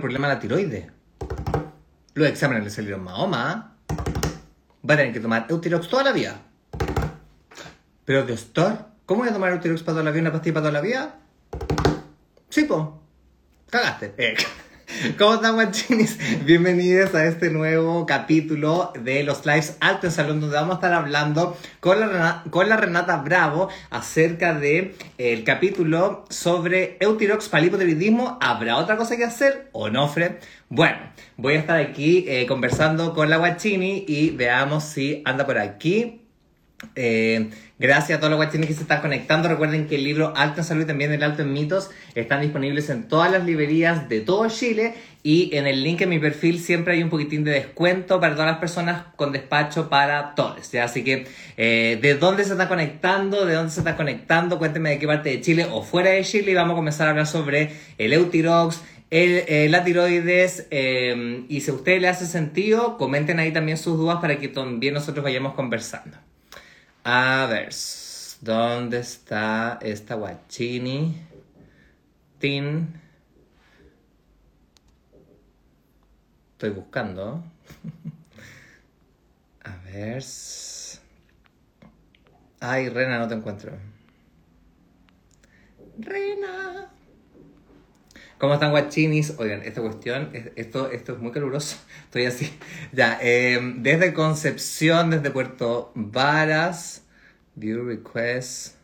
problema de la tiroides. Los exámenes le salieron Mahoma. Va a tener que tomar Eutirox toda la vida. Pero, doctor, ¿cómo voy a tomar Eutirox para toda la vida, una pastilla para toda la vida? Sí, po. Cagaste. Eh. ¿Cómo están, guachinis? Bienvenidos a este nuevo capítulo de los lives Alto en Salón, donde vamos a estar hablando con la, Renata, con la Renata Bravo acerca del de, el capítulo sobre Eutirox para el. ¿Habrá otra cosa que hacer o no, Fred? Bueno, voy a estar aquí eh, conversando con la guachini y veamos si anda por aquí. Eh, gracias a todos los guachines que se están conectando. Recuerden que el libro Alto en Salud y también el Alto en Mitos están disponibles en todas las librerías de todo Chile. Y en el link en mi perfil siempre hay un poquitín de descuento para todas las personas con despacho para todos. Así que, eh, ¿de dónde se está conectando? ¿De dónde se está conectando? Cuéntenme de qué parte de Chile o fuera de Chile. Y vamos a comenzar a hablar sobre el Eutirox, el, eh, la tiroides eh, y si a ustedes les hace sentido, comenten ahí también sus dudas para que también nosotros vayamos conversando. A ver, ¿dónde está esta guachini? Tin. Estoy buscando. A ver. Ay, Rena, no te encuentro. Rena. ¿Cómo están guachinis? Oigan, esta cuestión, esto, esto es muy caluroso. Estoy así. Ya, eh, desde Concepción, desde Puerto Varas, view request.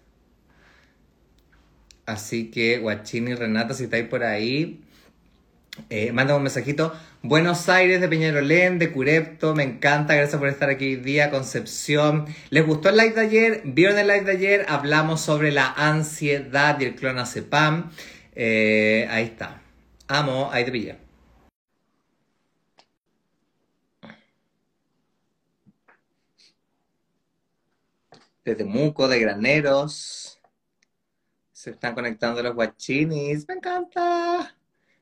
Así que, guachini Renata, si estáis por ahí, eh, un mensajito. Buenos Aires, de Peñarolén, de Curepto, me encanta, gracias por estar aquí hoy día, Concepción. ¿Les gustó el live de ayer? ¿Vieron el live de ayer? Hablamos sobre la ansiedad y el clonazepam. Eh, ahí está. Amo, ahí te pilla. Desde Muco, de Graneros. Se están conectando los guachinis. Me encanta.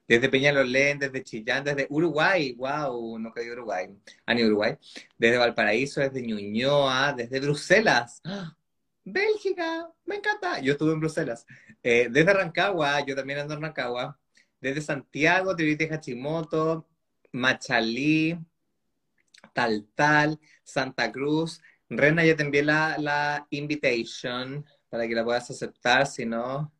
Desde Peñalolén, desde Chillán, desde Uruguay. Wow, no de Uruguay. Ah, ni Uruguay. Desde Valparaíso, desde Ñuñoa, desde Bruselas. ¡Ah! Bélgica, me encanta. Yo estuve en Bruselas. Eh, desde Rancagua, yo también ando en Rancagua. Desde Santiago, Tiriti Hachimoto, Machalí, Tal Tal, Santa Cruz. Rena, ya te envié la, la invitation para que la puedas aceptar. Si no,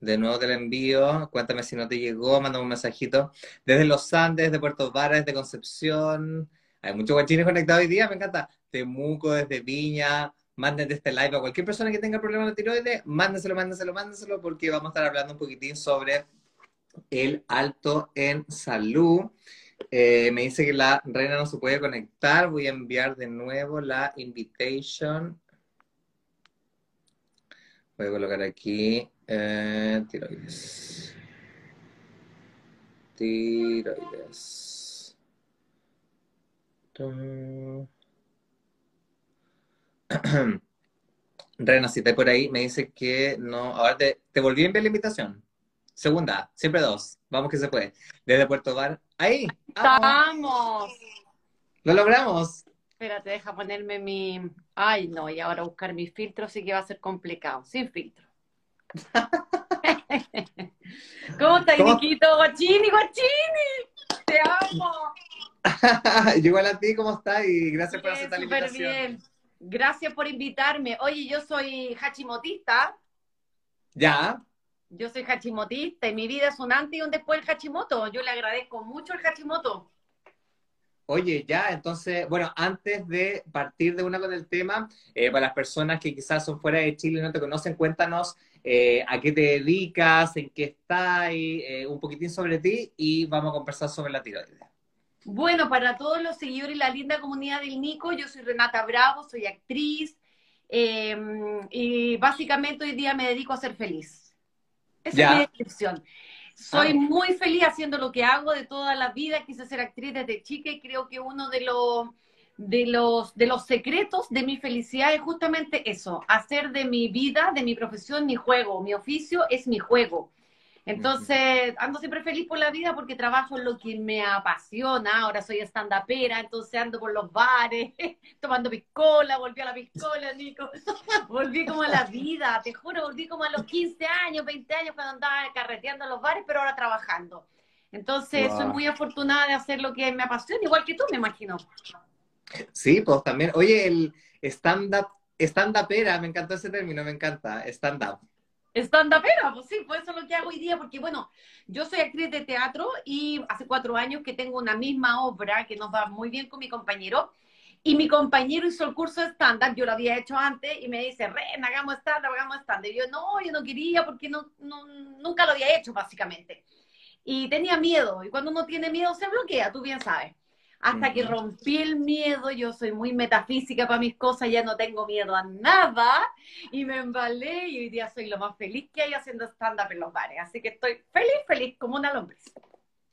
de nuevo te la envío. Cuéntame si no te llegó, mándame un mensajito. Desde Los Andes, de Puerto Varas, desde Concepción. Hay muchos guachines conectados hoy día, me encanta. Temuco, desde Viña, manden este live a cualquier persona que tenga problemas de tiroides, mándenselo, mándenselo, mándenselo, porque vamos a estar hablando un poquitín sobre el alto en salud. Eh, me dice que la reina no se puede conectar. Voy a enviar de nuevo la invitation. Voy a colocar aquí eh, tiroides. Tiroides. Rena, si por ahí, me dice que no. Ahora te, te volví a enviar la invitación. Segunda, siempre dos. Vamos que se puede. Desde Puerto Bar. Ahí. Estamos. Lo logramos. Espérate, deja ponerme mi. Ay, no, y ahora buscar mi filtro sí que va a ser complicado. Sin filtro. ¿Cómo estás, Niquito? Guachini, guachini. Te amo. Yo igual a ti, ¿cómo estás? Y gracias por aceptar la invitación. bien. Gracias por invitarme. Oye, yo soy hachimotista. Ya. Yo soy hachimotista y mi vida es un antes y un después del hachimoto. Yo le agradezco mucho el hachimoto. Oye, ya, entonces, bueno, antes de partir de una con el tema, eh, para las personas que quizás son fuera de Chile y no te conocen, cuéntanos eh, a qué te dedicas, en qué estás, eh, un poquitín sobre ti y vamos a conversar sobre la tiroides. Bueno, para todos los seguidores y la linda comunidad del Nico, yo soy Renata Bravo, soy actriz em, y básicamente hoy día me dedico a ser feliz. Esa es mi descripción. Soy ah. muy feliz haciendo lo que hago de toda la vida. Quise ser actriz desde chica y creo que uno de los, de los, de los secretos de mi felicidad es justamente eso, hacer de mi vida, de mi profesión, mi juego. Mi oficio es mi juego. Entonces, ando siempre feliz por la vida porque trabajo en lo que me apasiona. Ahora soy stand-upera, entonces ando por los bares, tomando piscola, volví a la piscola, Nico. volví como a la vida, te juro, volví como a los 15 años, 20 años cuando andaba carreteando en los bares, pero ahora trabajando. Entonces, soy muy afortunada de hacer lo que me apasiona, igual que tú, me imagino. Sí, pues también. Oye, el stand-up, stand-upera, me encantó ese término, me encanta, stand-up. Stand-upera, pues sí, pues eso es lo que hago hoy día, porque bueno, yo soy actriz de teatro y hace cuatro años que tengo una misma obra que nos va muy bien con mi compañero. Y mi compañero hizo el curso de stand-up, yo lo había hecho antes, y me dice, Ren, hagamos stand-up, hagamos stand-up. Y yo, no, yo no quería porque no, nunca lo había hecho, básicamente. Y tenía miedo, y cuando uno tiene miedo se bloquea, tú bien sabes. Hasta que rompí el miedo, yo soy muy metafísica para mis cosas, ya no tengo miedo a nada, y me embalé, y hoy día soy lo más feliz que hay haciendo stand-up en los bares. Así que estoy feliz, feliz, como una lombriz.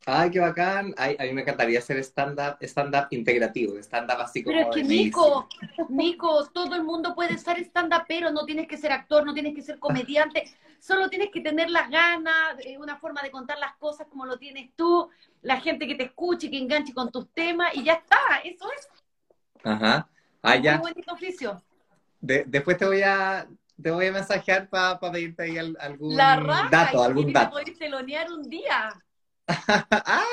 Ay, qué bacán. Ay, a mí me encantaría hacer stand-up stand -up integrativo, stand-up así como... Pero es que, Nico, Nico, todo el mundo puede ser stand-up, pero no tienes que ser actor, no tienes que ser comediante, solo tienes que tener las ganas, eh, una forma de contar las cosas como lo tienes tú, la gente que te escuche, que enganche con tus temas, y ya está, eso es. Ajá. Ah, ya. Muy bonito oficio. después te voy a te voy a mensajear para pedirte ahí algún dato, algún dato. Te telonear un día. ¡Ah!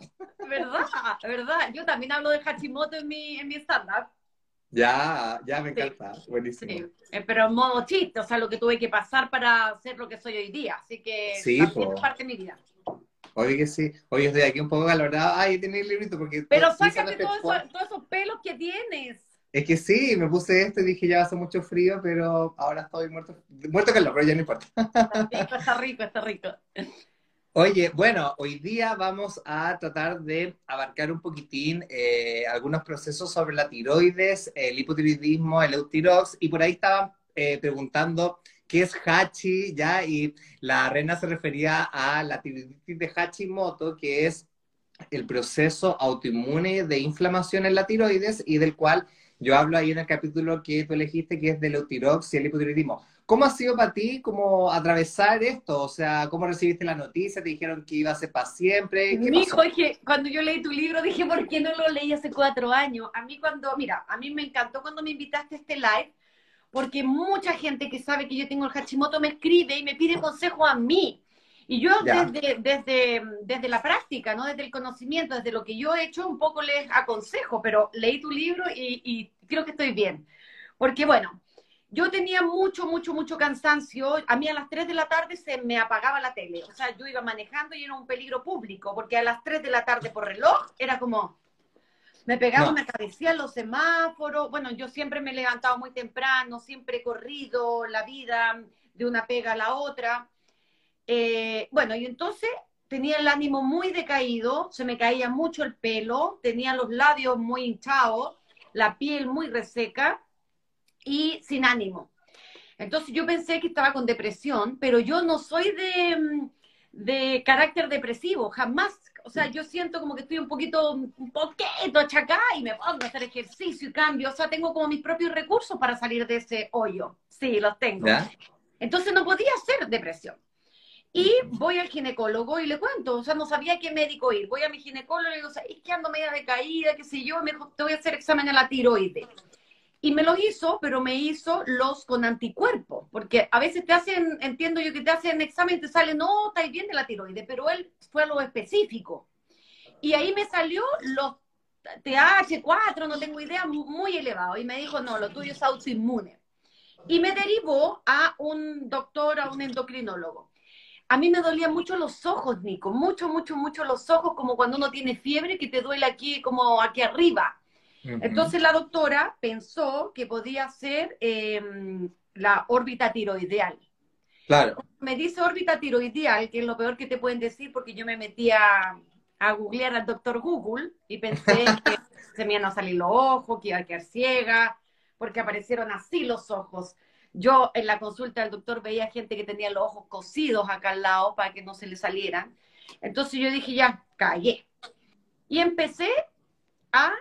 ¿Verdad? ¿Verdad? Yo también hablo de Hachimoto en mi, en mi stand-up. Ya, ya me encanta. Buenísimo. Sí. Eh, pero en modo chiste, o sea, lo que tuve que pasar para ser lo que soy hoy día. Así que sí, es parte de mi vida. Oye, que sí. Oye, estoy aquí un poco valorado. Ay, tiene el librito porque... Pero sácate todos esos pelos que tienes. Es que sí, me puse esto y dije ya hace mucho frío, pero ahora estoy muerto, muerto calor, pero ya no importa. Está rico, está rico, está rico. Oye, bueno, hoy día vamos a tratar de abarcar un poquitín eh, algunos procesos sobre la tiroides, el hipotiroidismo, el eutirox, y por ahí estaban eh, preguntando qué es Hachi, ¿ya? Y la reina se refería a la tiroiditis de Hashimoto, que es el proceso autoinmune de inflamación en la tiroides y del cual yo hablo ahí en el capítulo que tú elegiste, que es del eutirox y el hipotiroidismo. ¿Cómo ha sido para ti como atravesar esto? O sea, ¿cómo recibiste la noticia? ¿Te dijeron que iba a ser para siempre? ¿Qué Mi hijo, dije, cuando yo leí tu libro, dije, ¿por qué no lo leí hace cuatro años? A mí cuando, mira, a mí me encantó cuando me invitaste a este live, porque mucha gente que sabe que yo tengo el Hashimoto me escribe y me pide consejo a mí. Y yo desde, desde, desde la práctica, ¿no? Desde el conocimiento, desde lo que yo he hecho, un poco les aconsejo, pero leí tu libro y, y creo que estoy bien. Porque bueno, yo tenía mucho, mucho, mucho cansancio. A mí a las 3 de la tarde se me apagaba la tele. O sea, yo iba manejando y era un peligro público, porque a las 3 de la tarde por reloj era como, me pegaba, me cabecía los semáforos. Bueno, yo siempre me he levantado muy temprano, siempre he corrido la vida de una pega a la otra. Eh, bueno, y entonces tenía el ánimo muy decaído, se me caía mucho el pelo, tenía los labios muy hinchados, la piel muy reseca y sin ánimo. Entonces yo pensé que estaba con depresión, pero yo no soy de, mm, de carácter depresivo, jamás. O sea, yo siento como que estoy un poquito, un poquito achacada y me pongo a hacer ejercicio y cambio. O sea, tengo como mis propios recursos para salir de ese hoyo. Sí, los tengo. Entonces no podía ser depresión. Y voy al ginecólogo y le cuento, o sea, no sabía qué médico ir. Voy a mi ginecólogo y le digo, es que ando media decaída, qué sé yo, me dijo, te voy a hacer examen a la tiroides. Y me lo hizo, pero me hizo los con anticuerpos, porque a veces te hacen, entiendo yo que te hacen examen te sale, no, está bien de la tiroides, pero él fue a lo específico. Y ahí me salió los TH4, no tengo idea, muy elevado. Y me dijo, no, lo tuyo es autoinmune. Y me derivó a un doctor, a un endocrinólogo. A mí me dolían mucho los ojos, Nico, mucho, mucho, mucho los ojos, como cuando uno tiene fiebre que te duele aquí, como aquí arriba. Entonces la doctora pensó que podía ser em, la órbita tiroideal. Claro. Me dice órbita tiroideal, que es lo peor que te pueden decir, porque yo me metí a, a googlear al doctor Google y pensé que se me iban a salir los ojos, que iba a quedar ciega, porque aparecieron así los ojos. Yo en la consulta del doctor veía gente que tenía los ojos cosidos acá al lado para que no se le salieran. Entonces yo dije, ya, callé. Y empecé a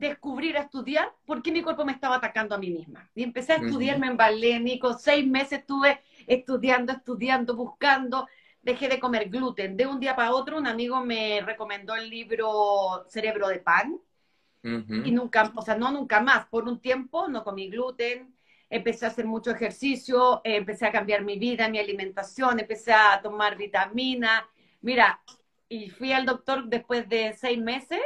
descubrir, a estudiar por qué mi cuerpo me estaba atacando a mí misma. Y empecé a estudiarme en ballet, Nico. Seis meses estuve estudiando, estudiando, buscando. Dejé de comer gluten. De un día para otro, un amigo me recomendó el libro Cerebro de Pan. Y nunca, o sea, no nunca más. Por un tiempo no comí gluten. Empecé a hacer mucho ejercicio, eh, empecé a cambiar mi vida, mi alimentación, empecé a tomar vitamina. Mira, y fui al doctor después de seis meses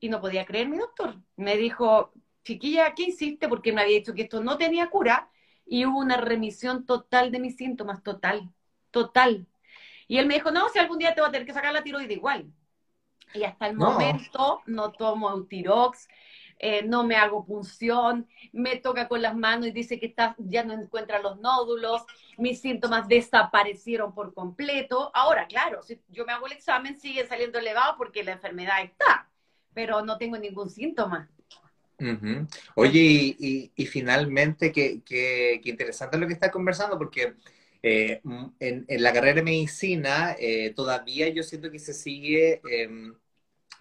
y no podía creer mi doctor. Me dijo, chiquilla, ¿qué hiciste? Porque me había dicho que esto no tenía cura y hubo una remisión total de mis síntomas, total, total. Y él me dijo, no, si algún día te voy a tener que sacar la tiroide igual. Y hasta el momento no tomo Eutirox, eh, no me hago punción, me toca con las manos y dice que está, ya no encuentra los nódulos, mis síntomas desaparecieron por completo. Ahora, claro, si yo me hago el examen, sigue saliendo elevado porque la enfermedad está, pero no tengo ningún síntoma. Oye, y, finalmente, qué, interesante lo que estás conversando, porque eh, en, la carrera de medicina eh, todavía yo siento que se sigue em,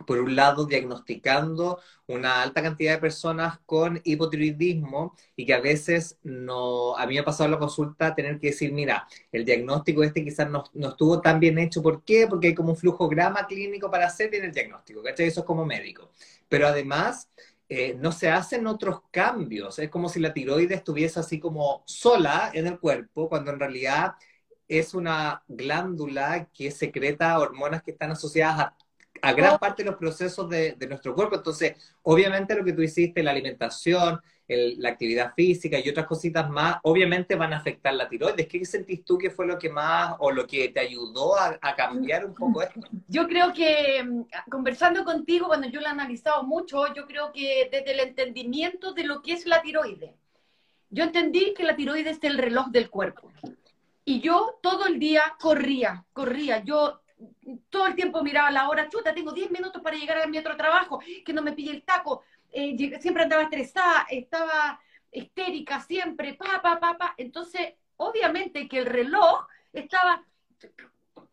por un lado, diagnosticando una alta cantidad de personas con hipotiroidismo y que a veces no, a mí me ha pasado la consulta tener que decir, mira, el diagnóstico este quizás no, estuvo tan bien hecho, ¿por qué? Porque hay como un flujograma clínico para hacer bien el diagnóstico, ¿cachai? Eso es como médico. Pero además, eh, no se hacen otros cambios, es como si la tiroides estuviese así como sola en el cuerpo, cuando en realidad es una glándula que secreta hormonas que están asociadas a a gran oh. parte de los procesos de, nuestro cuerpo. Entonces, obviamente lo que tú hiciste, la alimentación, la actividad física y otras cositas más, obviamente van a afectar la tiroides. ¿Qué sentís tú que fue lo que más o lo que te ayudó a, cambiar un poco esto? Yo creo que mm, conversando contigo, cuando yo lo he analizado mucho, yo creo que desde el entendimiento de lo que es la tiroides, yo entendí que la tiroides es el reloj del cuerpo. Y yo todo el día corría, corría. Yo todo el tiempo miraba la hora, chuta, tengo 10 minutos para llegar a mi otro trabajo, que no me pille el taco, eh, siempre andaba estresada, estaba histérica siempre, pa, pa, pa, pa. Entonces, obviamente que el reloj estaba,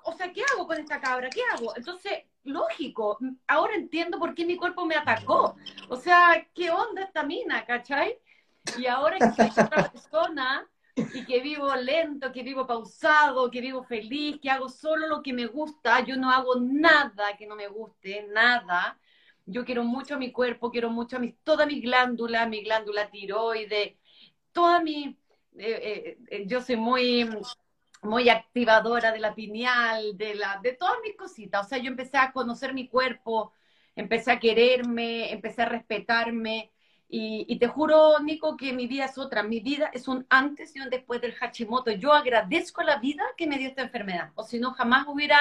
o sea, ¿qué hago con esta cabra? ¿Qué hago? Entonces, lógico, ahora entiendo por qué mi cuerpo me atacó. O sea, ¿qué onda esta mina, cachai? Y ahora que soy otra persona, y que vivo lento, que vivo pausado, que vivo feliz, que hago solo lo que me gusta, yo no hago nada que no me guste, nada. Yo quiero mucho a mi cuerpo, quiero mucho a mis, toda mi glándula, mi glándula tiroide, toda mi... Eh, eh, eh, yo soy muy muy activadora de la pineal, de, la, de todas mis cositas. O sea, yo empecé a conocer mi cuerpo, empecé a quererme, empecé a respetarme, y, te juro, Nico, que mi vida es otra. Mi vida es un antes y un después del Hashimoto. Yo agradezco a la vida que me dio esta enfermedad. O si no, jamás hubiera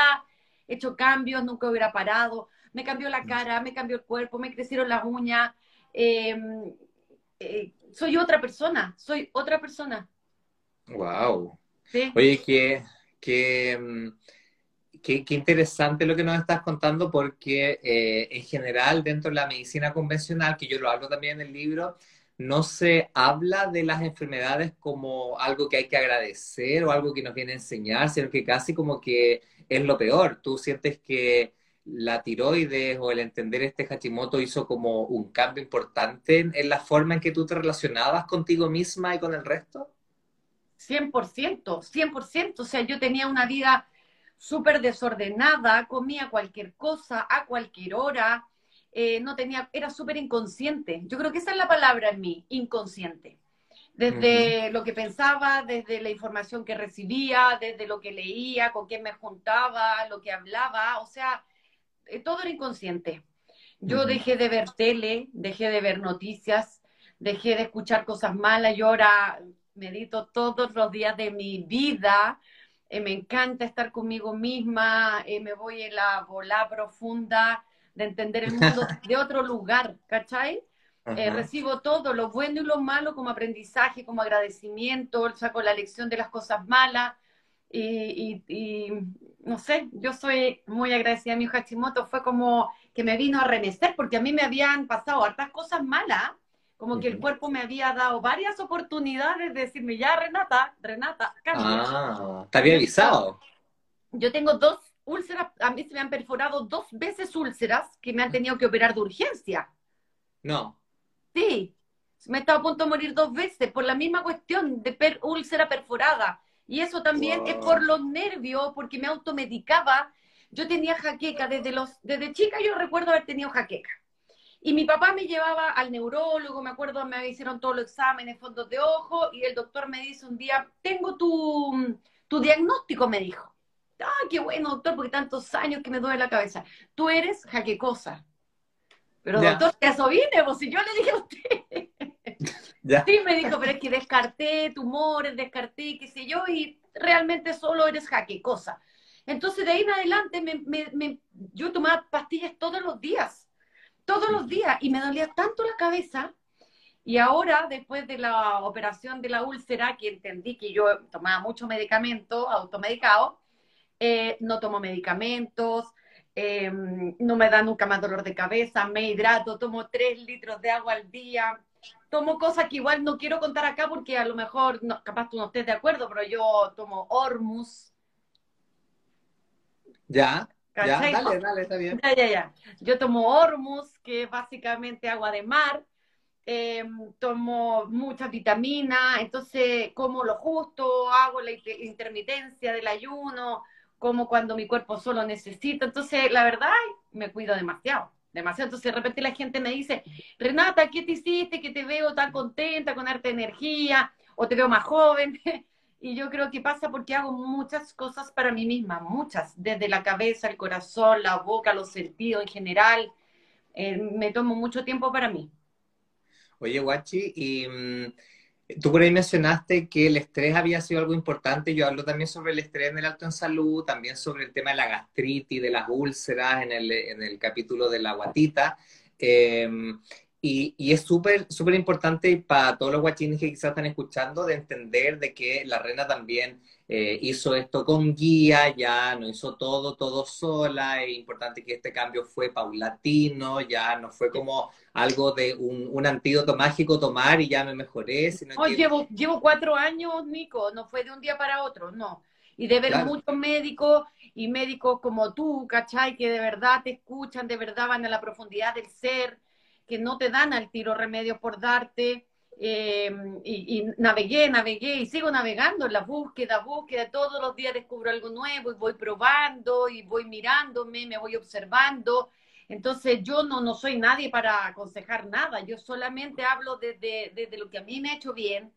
hecho cambios, nunca hubiera parado. Me cambió la cara, me cambió el cuerpo, me crecieron las uñas. Em, eh, soy otra persona, soy otra persona. Wow. Oye, que, que Qué, interesante lo que nos estás contando porque eh, en general dentro de la medicina convencional, que yo lo hablo también en el libro, no se habla de las enfermedades como algo que hay que agradecer o algo que nos viene a enseñar, sino que casi como que es lo peor. ¿Tú sientes que la tiroides o el entender este Hashimoto hizo como un cambio importante en, en la forma en que tú te relacionabas contigo misma y con el resto? 100%, 100%. O sea, yo tenía una vida súper desordenada, comía cualquier cosa a cualquier hora, eh, no tenía, era súper inconsciente. Yo creo que esa es la palabra en mí, inconsciente. Desde lo que pensaba, desde la información que recibía, desde lo que leía, con quién me juntaba, lo que hablaba, o sea, eh, todo era inconsciente. Yo dejé de ver tele, dejé de ver noticias, dejé de escuchar cosas malas, yo ahora medito todos los días de mi vida, eh, me encanta estar conmigo misma, eh, me voy en la bola profunda de entender el mundo de otro lugar, ¿cachai? Eh, recibo todo, lo bueno y lo malo como aprendizaje, como agradecimiento, saco la lección de las cosas malas y, no sé, yo soy muy agradecida a mi Hachimoto, fue como que me vino a remecer porque a mí me habían pasado hartas cosas malas como que el cuerpo me había dado varias oportunidades de decirme, ya Renata, Renata, cambia. Ah, te había avisado. Yo tengo dos úlceras, a mí se me han perforado dos veces úlceras que me han tenido que operar de urgencia. No. Sí, me he estado a punto de morir dos veces por la misma cuestión de úlcera perforada. Y eso también es por los nervios, porque me automedicaba. Yo tenía jaqueca desde los, desde chica yo recuerdo haber tenido jaqueca. Y mi papá me llevaba al neurólogo, me acuerdo, me hicieron todos los exámenes, fondos de ojo, y el doctor me dice un día, tengo tu, tu diagnóstico, me dijo. ah, qué bueno, doctor, porque tantos años que me duele la cabeza. Tú eres jaquecosa. Pero doctor, que eso vine, pues si yo le dije a usted. Sí, me dijo, pero es que descarté tumores, descarté qué sé yo, y realmente solo eres jaquecosa. Entonces de ahí en adelante me, yo tomaba pastillas todos los días, todos los días, y me dolía tanto la cabeza. Y ahora, después de la operación de la úlcera, que entendí que yo tomaba mucho medicamento, automedicado, eh, no tomo medicamentos, eh, no me da nunca más dolor de cabeza, me hidrato, tomo tres litros de agua al día, tomo cosas que igual no quiero contar acá porque a lo mejor, no, capaz tú no estés de acuerdo, pero yo tomo Hormus. Ya, ya, dale, dale, está bien. Ya, ya, ya. Yo tomo Hormus, que es básicamente agua de mar. Em, tomo mucha vitamina, entonces como lo justo, hago la intermitencia del ayuno, como cuando mi cuerpo solo necesita. Entonces, la verdad, me cuido demasiado, demasiado. Entonces, de repente la gente me dice, Renata, ¿qué te hiciste? Que te veo tan contenta, con harta energía, o te veo más joven. y yo creo que pasa porque hago muchas cosas para mí misma, muchas, desde la cabeza, el corazón, la boca, los sentidos en general. Eh, me tomo mucho tiempo para mí. Oye, Guachi, y mm, Tú por ahí mencionaste que el estrés había sido algo importante. Yo hablo también sobre el estrés en el alto en salud, también sobre el tema de la gastritis, de las úlceras en el, en el capítulo de la guatita. Em, y, y, es súper, súper importante para todos los guachines que quizás están escuchando de entender de que la reina también eh, hizo esto con guía, ya no hizo todo, todo sola, es importante que este cambio fue paulatino, ya no fue como algo de un, un antídoto mágico tomar y ya me mejoré. Sino oh, llevo, llevo cuatro años, Nico, no fue de un día para otro, no. Y de ver muchos médicos y médicos como tú, ¿cachai? Que de verdad te escuchan, de verdad van a la profundidad del ser, que no te dan al tiro remedio por darte eh, y, navegué, navegué y sigo navegando en la búsqueda, búsqueda, todos los días descubro algo nuevo y voy probando y voy mirándome, me voy observando. Entonces yo no, no soy nadie para aconsejar nada, yo solamente hablo desde, desde lo que a mí me ha hecho bien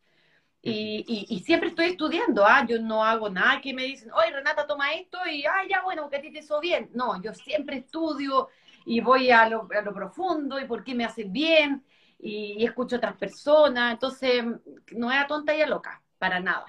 y, y, siempre estoy estudiando, ¿ah? yo no hago nada que me dicen, oye Renata, toma esto y, ah, ya bueno, que a ti te hizo bien. No, yo siempre estudio y voy a lo, a lo profundo y por qué me hace bien y, escucho a otras personas, entonces no era tonta y loca, para nada.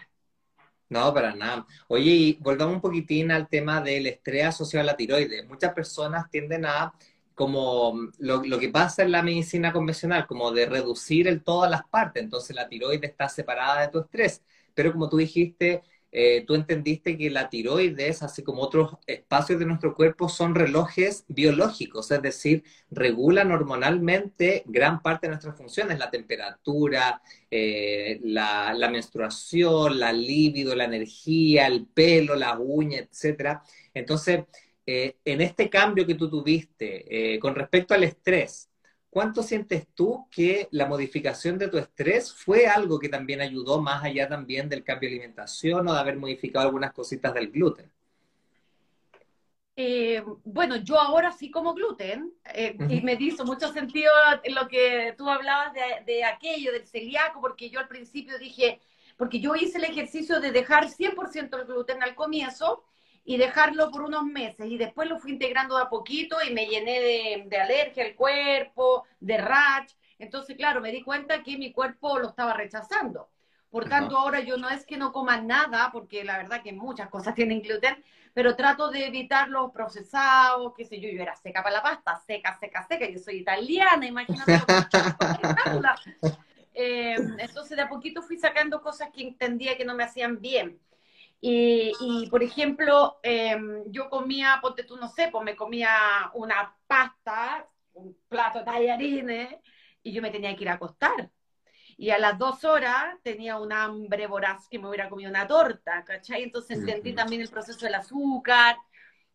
No, para nada. Oye, y volvamos un poquitín al tema del estrés asociado a la tiroides. Muchas personas tienden a, como lo, lo, que pasa en la medicina convencional, como de reducir el todas las partes. Entonces la tiroides está separada de tu estrés. Pero como tú dijiste, eh, tú entendiste que la tiroides, así como otros espacios de nuestro cuerpo, son relojes biológicos, es decir, regulan hormonalmente gran parte de nuestras funciones, la temperatura, eh, la, menstruación, la libido, la energía, el pelo, la uña, etc. Entonces, eh, en este cambio que tú tuviste con respecto al estrés, ¿cuánto sientes tú que la modificación de tu estrés fue algo que también ayudó más allá también del cambio de alimentación o de haber modificado algunas cositas del gluten? Eh, bueno, yo ahora sí como gluten eh, y me hizo mucho sentido lo que tú hablabas de, de, aquello, del celíaco, porque yo al principio dije, porque yo hice el ejercicio de dejar 100% el gluten al comienzo y dejarlo por unos meses. Y después lo fui integrando de a poquito y me llené de, de alergia al cuerpo, de rash. Entonces, claro, me di cuenta que mi cuerpo lo estaba rechazando. Por tanto, ahora yo no es que no coma nada, porque la verdad que muchas cosas tienen gluten, pero trato de evitar los procesados, qué sé yo, yo era seca para la pasta, seca, seca, seca, yo soy italiana, imagínate. eh, entonces, de a poquito fui sacando cosas que entendía que no me hacían bien. Y, por ejemplo, em, yo comía, ponte tú, no sé, pues me comía una pasta, un plato de tallarines, y yo me tenía que ir a acostar. Y a las dos horas tenía un hambre voraz que me hubiera comido una torta, ¿cachai? Entonces entendí también el proceso del azúcar,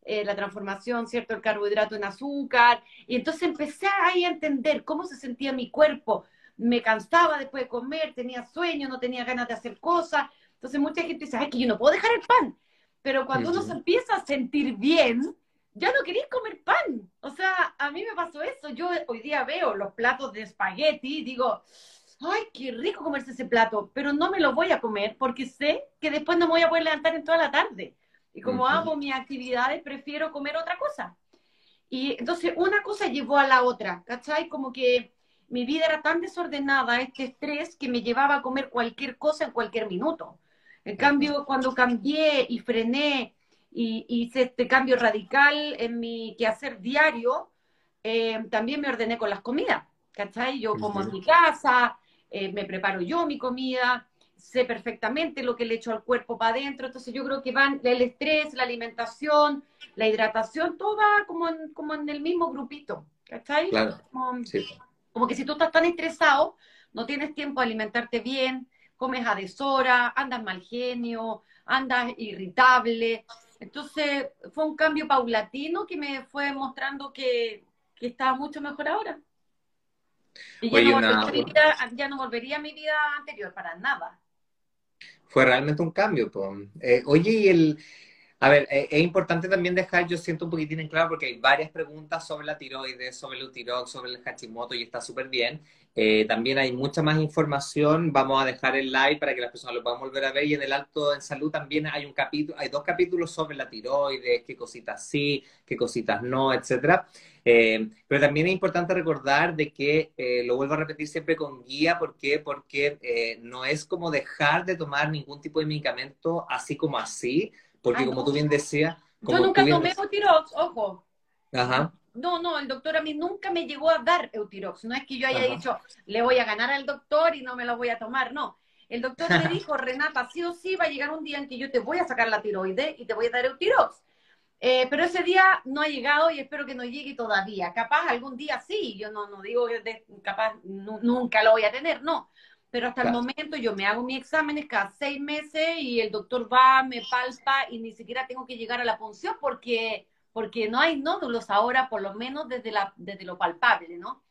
eh, la transformación, ¿cierto? El carbohidrato en azúcar. Y entonces empecé ahí a entender cómo se sentía mi cuerpo. Me cansaba después de comer, tenía sueño, no tenía ganas de hacer cosas. Entonces mucha gente dice, ay, que yo no puedo dejar el pan. Pero cuando uno se empieza a sentir bien, ya no queréis comer pan. O sea, a mí me pasó eso. Yo hoy día veo los platos de espagueti y digo, ay, qué rico comerse ese plato, pero no me lo voy a comer porque sé que después no me voy a poder levantar en toda la tarde. Y como amo mis actividades, prefiero comer otra cosa. Y entonces una cosa llevó a la otra, ¿cachai? Como que mi vida era tan desordenada, este estrés, que me llevaba a comer cualquier cosa en cualquier minuto. En cambio, cuando cambié y frené y, hice este cambio radical en mi quehacer diario, eh, también me ordené con las comidas, ¿cachai? Yo como en mi casa, eh, me preparo yo mi comida, sé perfectamente lo que le echo al cuerpo para adentro, entonces yo creo que van el estrés, la alimentación, la hidratación, todo va como en, como en el mismo grupito, ¿cachai? Claro. Como, como que si tú estás tan estresado, no tienes tiempo de alimentarte bien, comes a deshora, andas mal genio, andas irritable. Entonces fue un cambio paulatino que me fue mostrando que, que estaba mucho mejor ahora. Y ya, no ya, no volvería a mi vida anterior para nada. Fue realmente un cambio. Eh, oye, y el, a ver, eh, es importante también dejar, yo siento un poquitín en claro, porque hay varias preguntas sobre la tiroides, sobre el utirox, sobre el Hashimoto, y está súper bien. Eh, también hay mucha más información, vamos a dejar el live para que las personas lo puedan volver a ver, y en el Alto en Salud también hay un capítulo, hay dos capítulos sobre la tiroides, qué cositas sí, qué cositas no, etcétera. Eh, pero también es importante recordar de que, lo vuelvo a repetir siempre con guía, ¿por qué? Porque no es como dejar de tomar ningún tipo de medicamento así como así, porque como tú bien decías... Yo nunca tomé Eutirox, ojo. Ajá. No, no, el doctor a mí nunca me llegó a dar Eutirox. No es que yo haya dicho, le voy a ganar al doctor y no me lo voy a tomar, no. El doctor me dijo, Renata, sí o sí va a llegar un día en que yo te voy a sacar la tiroide y te voy a dar Eutirox. Eh, pero ese día no ha llegado y espero que no llegue todavía. Capaz algún día sí, yo no, no digo que capaz nunca lo voy a tener, no pero hasta el momento yo me hago mis exámenes cada seis meses y el doctor va, me palpa y ni siquiera tengo que llegar a la punción porque, porque no hay nódulos ahora, por lo menos desde, la, desde lo palpable, ¿no?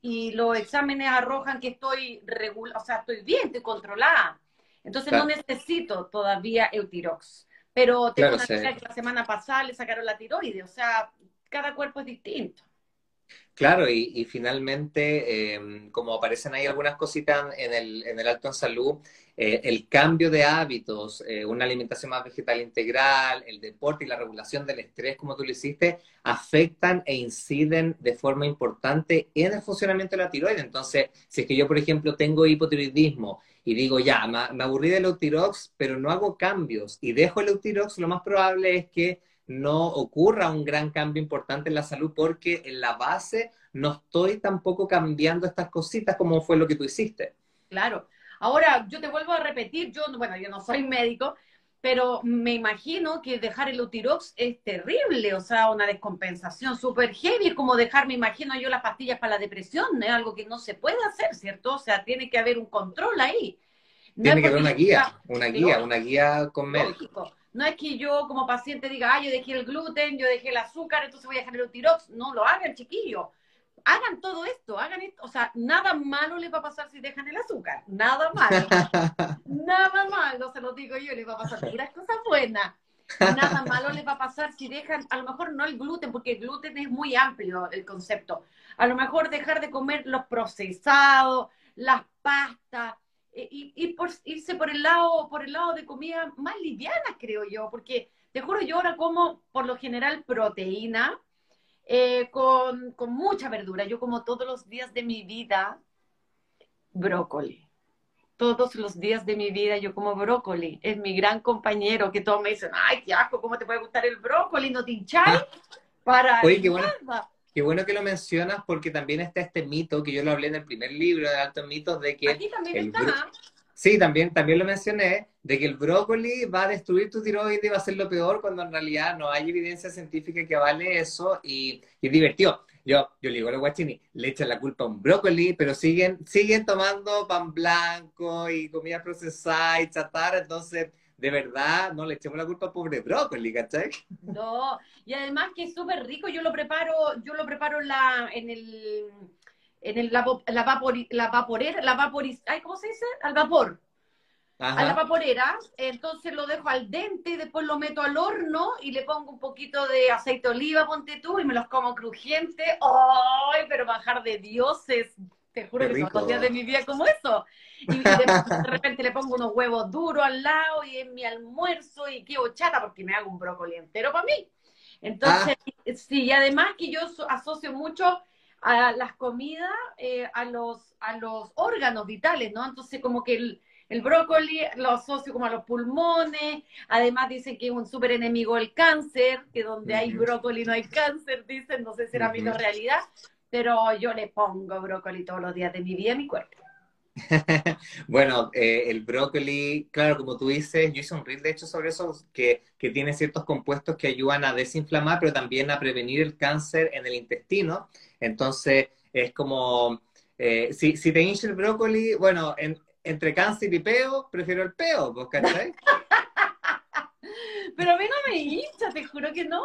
Y, los exámenes arrojan que estoy regular, o sea, estoy bien, estoy controlada. Entonces no necesito todavía Eutirox. Pero tengo una que la semana pasada le sacaron la tiroides, o sea, cada cuerpo es distinto. Claro, y, finalmente, em, como aparecen ahí algunas cositas en el, en el alto en salud, eh, el cambio de hábitos, eh, una alimentación más vegetal integral, el deporte y la regulación del estrés, como tú lo hiciste, afectan e inciden de forma importante en el funcionamiento de la tiroides. Entonces, si es que yo, por ejemplo, tengo hipotiroidismo y digo, ya, me, aburrí del Eutirox, pero no hago cambios y dejo el Eutirox, lo más probable es que no ocurra un gran cambio importante en la salud porque en la base no estoy tampoco cambiando estas cositas como fue lo que tú hiciste. Claro. Ahora, yo te vuelvo a repetir, yo, bueno, yo no soy médico, pero me imagino que dejar el Utirox es terrible, o sea, una descompensación súper heavy, es como dejar, me imagino yo, las pastillas para la depresión, es algo que no se puede hacer, ¿cierto? O sea, tiene que haber un control ahí. tiene que haber una guía, una guía, una guía con médico. No es que yo como paciente diga, ah, yo dejé el gluten, yo dejé el azúcar, entonces voy a dejar el tirox. No lo hagan, chiquillo. Hagan todo esto, hagan esto. O sea, nada malo les va a pasar si dejan el azúcar. Nada malo. nada malo, se lo digo yo, les va a pasar puras cosas buenas. Nada malo les va a pasar si dejan, a lo mejor no el gluten, porque el gluten es muy amplio el concepto. A lo mejor dejar de comer los procesados, las pastas, eh, y, por, irse por el lado por el lado de comida más liviana, creo yo, porque te juro, yo ahora como por lo general proteína eh, con, con mucha verdura. Yo como todos los días de mi vida brócoli. Todos los días de mi vida yo como brócoli. Es mi gran compañero que todos me dicen, ay, qué asco, ¿cómo te puede gustar el brócoli? ¿No te hincháis? Para Oye, qué bueno. Qué bueno que lo mencionas porque también está este mito que yo lo hablé en el primer libro de Altos Mitos de que... Aquí también está. Sí, también, también lo mencioné, de que el brócoli va a destruir tu tiroides y va a ser lo peor cuando en realidad no hay evidencia científica que vale eso y, y es divertido. Yo, yo le digo a los guachini, le echan la culpa a un brócoli, pero siguen, siguen tomando pan blanco y comida procesada y chatarra, entonces de verdad no le echemos la culpa al pobre brócoli, ¿cachai? No, y además que es súper rico, yo lo preparo, yo lo preparo en la, en el, en el, la, la, vapor, la vaporera, la vaporiz, ¿cómo se dice? Al vapor. A la vaporera, entonces lo dejo al dente, después lo meto al horno y le pongo un poquito de aceite de oliva, ponte tú, y me los como crujiente. ¡Ay, pero bajar de dioses! Te juro que son dos días de mi vida como eso. Y de, repente le pongo unos huevos duros al lado y en mi almuerzo y qué chata porque me hago un brócoli entero para mí. Entonces, ah. sí, y además que yo asocio mucho a las comidas, eh, a, los, a los órganos vitales, ¿no? Entonces, como que el, el brócoli lo asocio como a los pulmones, además dicen que es un súper enemigo del cáncer, que donde hay brócoli no hay cáncer, dicen, no sé si era uh realidad, pero yo le pongo brócoli todos los días de mi vida a mi cuerpo. bueno, eh, el brócoli, claro, como tú dices, yo hice un reel de hecho sobre eso, que, que, tiene ciertos compuestos que ayudan a desinflamar, pero también a prevenir el cáncer en el intestino. Entonces, es como, eh, si, si, te hincha el brócoli, bueno, en, entre cáncer y peo, prefiero el peo, ¿vos cachai? Pero a mí no me hincha, te juro que no.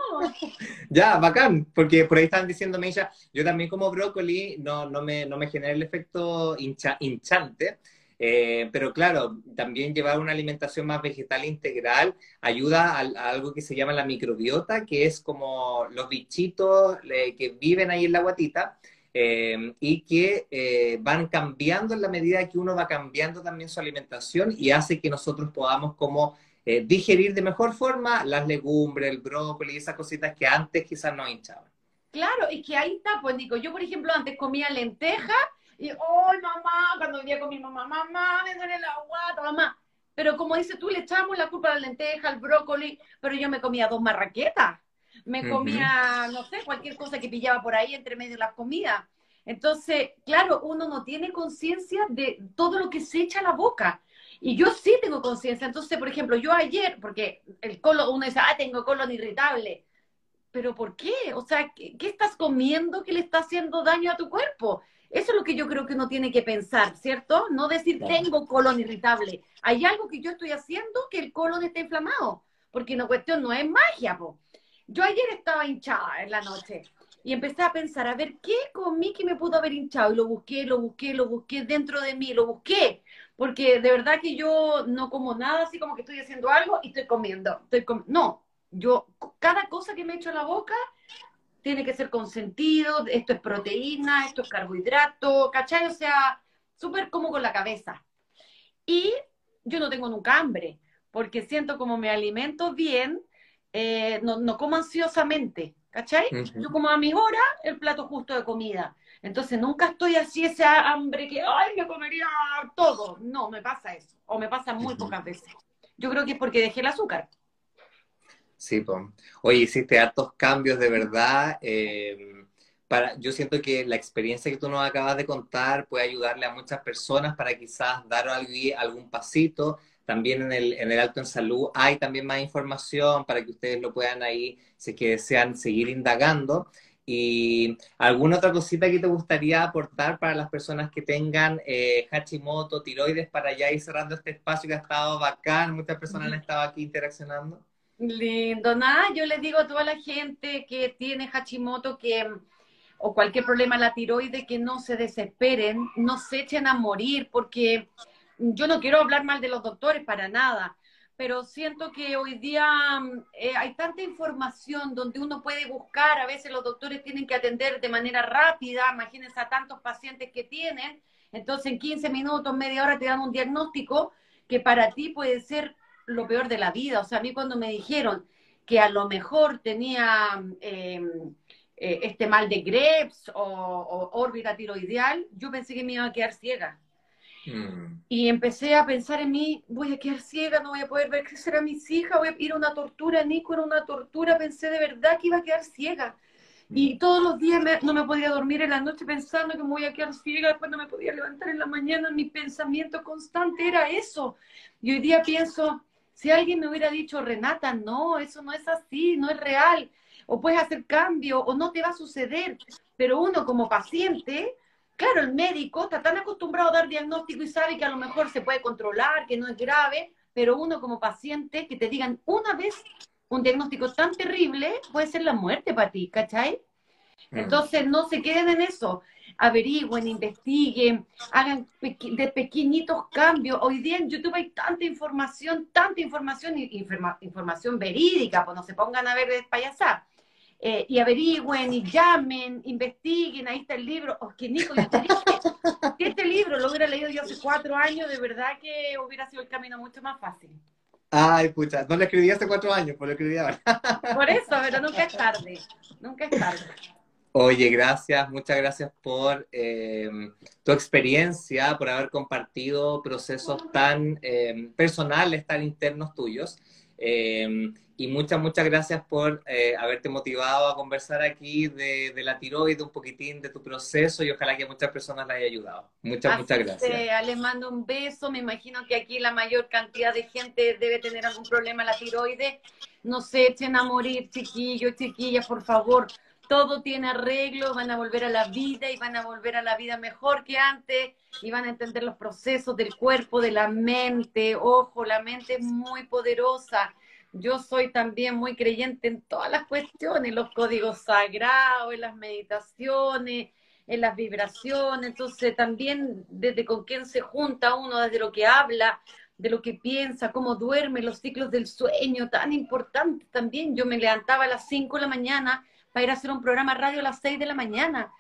ya, bacán, porque por ahí están diciéndome ella, yo también como brócoli no, no, me, no me genera el efecto hincha, hinchante, eh, pero claro, también llevar una alimentación más vegetal integral ayuda a, algo que se llama la microbiota, que es como los bichitos eh, que viven ahí en la guatita, eh, y que van cambiando en la medida que uno va cambiando también su alimentación y hace que nosotros podamos como eh, digerir de mejor forma las legumbres, el brócoli, esas cositas que antes quizás no hinchaban. Claro, y que ahí está, pues digo, yo por ejemplo antes comía lenteja y, ¡ay mamá! Cuando vivía con mi mamá, mamá, me duele la guata, mamá. Pero como dices tú, le echamos la culpa a la lenteja, al brócoli, pero yo me comía dos marraquetas me comía, no sé, cualquier cosa que pillaba por ahí entre medio de las comidas. Entonces, claro, uno no tiene conciencia de todo lo que se echa a la boca. Y yo sí tengo conciencia. Entonces, por ejemplo, yo ayer, porque el colon, uno dice, ah, tengo colon irritable. ¿Pero por qué? O sea, ¿qué, estás comiendo que le está haciendo daño a tu cuerpo? Eso es lo que yo creo que uno tiene que pensar, ¿cierto? No decir, tengo colon irritable. Hay algo que yo estoy haciendo que el colon está inflamado. Porque la cuestión no es magia, po. Yo ayer estaba hinchada en la noche y empecé a pensar, a ver, ¿qué comí que me pudo haber hinchado? Y lo busqué, lo busqué, lo busqué dentro de mí, lo busqué. Porque de verdad que yo no como nada así como que estoy haciendo algo y estoy comiendo. No, yo, cada cosa que me echo a la boca tiene que ser con sentido. Esto es proteína, esto es carbohidrato, ¿cachai? O sea, súper como con la cabeza. Y yo no tengo nunca hambre, porque siento como me alimento bien, eh, no, no, como ansiosamente, ¿cachai? Yo como a mi hora el plato justo de comida. Entonces nunca estoy así ese hambre que, ay, me comería todo. No, me pasa eso. O me pasa muy pocas veces. Yo creo que es porque dejé el azúcar. Sí, pues. Oye, hiciste hartos cambios de verdad. Eh, para, yo siento que la experiencia que tú nos acabas de contar puede ayudarle a muchas personas para quizás dar algún pasito también en el, en el Alto en Salud hay también más información para que ustedes lo puedan ahí, si es que desean seguir indagando. ¿Y alguna otra cosita que te gustaría aportar para las personas que tengan eh, Hashimoto, tiroides, para ya ir cerrando este espacio que ha estado bacán? Muchas personas han estado aquí interaccionando. Lindo, nada, yo les digo a toda la gente que tiene Hashimoto que o cualquier problema en la tiroides que no se desesperen, no se echen a morir, porque yo no quiero hablar mal de los doctores para nada, pero siento que hoy día eh, hay tanta información donde uno puede buscar, a veces los doctores tienen que atender de manera rápida, imagínense a tantos pacientes que tienen, entonces en 15 minutos, media hora te dan un diagnóstico que para ti puede ser lo peor de la vida. O sea, a mí cuando me dijeron que a lo mejor tenía em, eh, este mal de Krebs o, o órbita tiroideal, yo pensé que me iba a quedar ciega. Mm. Y empecé a pensar en mí, voy a quedar ciega, no voy a poder ver crecer a mis hijas, voy a ir a una tortura, Nico era una tortura, pensé de verdad que iba a quedar ciega. Y mm. todos los días no me podía dormir en la noche pensando que me voy a quedar ciega, después no me podía levantar en la mañana, mi pensamiento constante era eso. Y hoy día pienso, si alguien me hubiera dicho, Renata, no, eso no es así, no es real, o puedes hacer cambio, o no te va a suceder, pero uno como paciente Claro, el médico está tan acostumbrado a dar diagnóstico y sabe que a lo mejor se puede controlar, que no es grave, pero uno como paciente que te digan una vez un diagnóstico tan terrible puede ser la muerte para ti, ¿cachai? Mm. Entonces no se queden en eso, averigüen, investiguen, hagan de pequeñitos cambios. Hoy día en YouTube hay tanta información, tanta información, información verídica, pues no se pongan a ver de payasar. Eh, y averigüen y llamen, investiguen, ahí está el libro. Oh, que Nico, yo te dije, que este libro lo hubiera leído yo hace cuatro años, de verdad que hubiera sido el camino mucho más fácil. Ay, pucha, no lo escribí hace cuatro años, pues lo escribí ahora. Por eso, pero nunca es tarde, nunca es tarde. Oye, gracias, muchas gracias por eh, tu experiencia, por haber compartido procesos tan eh, personales, tan internos tuyos. Eh, y muchas, muchas gracias por eh, haberte motivado a conversar aquí de, de, la tiroide, un poquitín de tu proceso y ojalá que muchas personas le haya ayudado. Muchas, muchas gracias. les mando un beso. Me imagino que aquí la mayor cantidad de gente debe tener algún problema en la tiroide. No se echen a morir, chiquillos, chiquillas, por favor. Todo tiene arreglo, van a volver a la vida y van a volver a la vida mejor que antes y van a entender los procesos del cuerpo, de la mente. Ojo, la mente es muy poderosa yo soy también muy creyente en todas las cuestiones, los códigos sagrados, en las meditaciones, en las vibraciones, entonces también desde con quién se junta uno, desde lo que habla, de lo que piensa, cómo duerme, los ciclos del sueño, tan importante también. Yo me levantaba a las 5 de la mañana para ir a hacer un programa radio a las 6 de la mañana.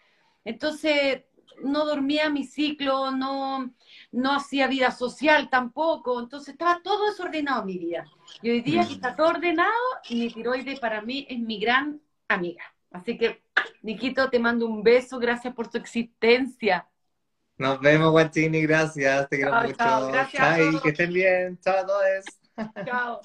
Entonces, no dormía mi ciclo, no, no hacía vida social tampoco, entonces estaba todo desordenado en mi vida. Y hoy día que está todo ordenado, mi tiroide para mí es mi gran amiga. Así que, Niquito, te mando un beso, gracias por tu existencia. Nos vemos, Guachini, gracias, te quiero mucho. Chao, gracias. que estén bien, chao a todos. Chao.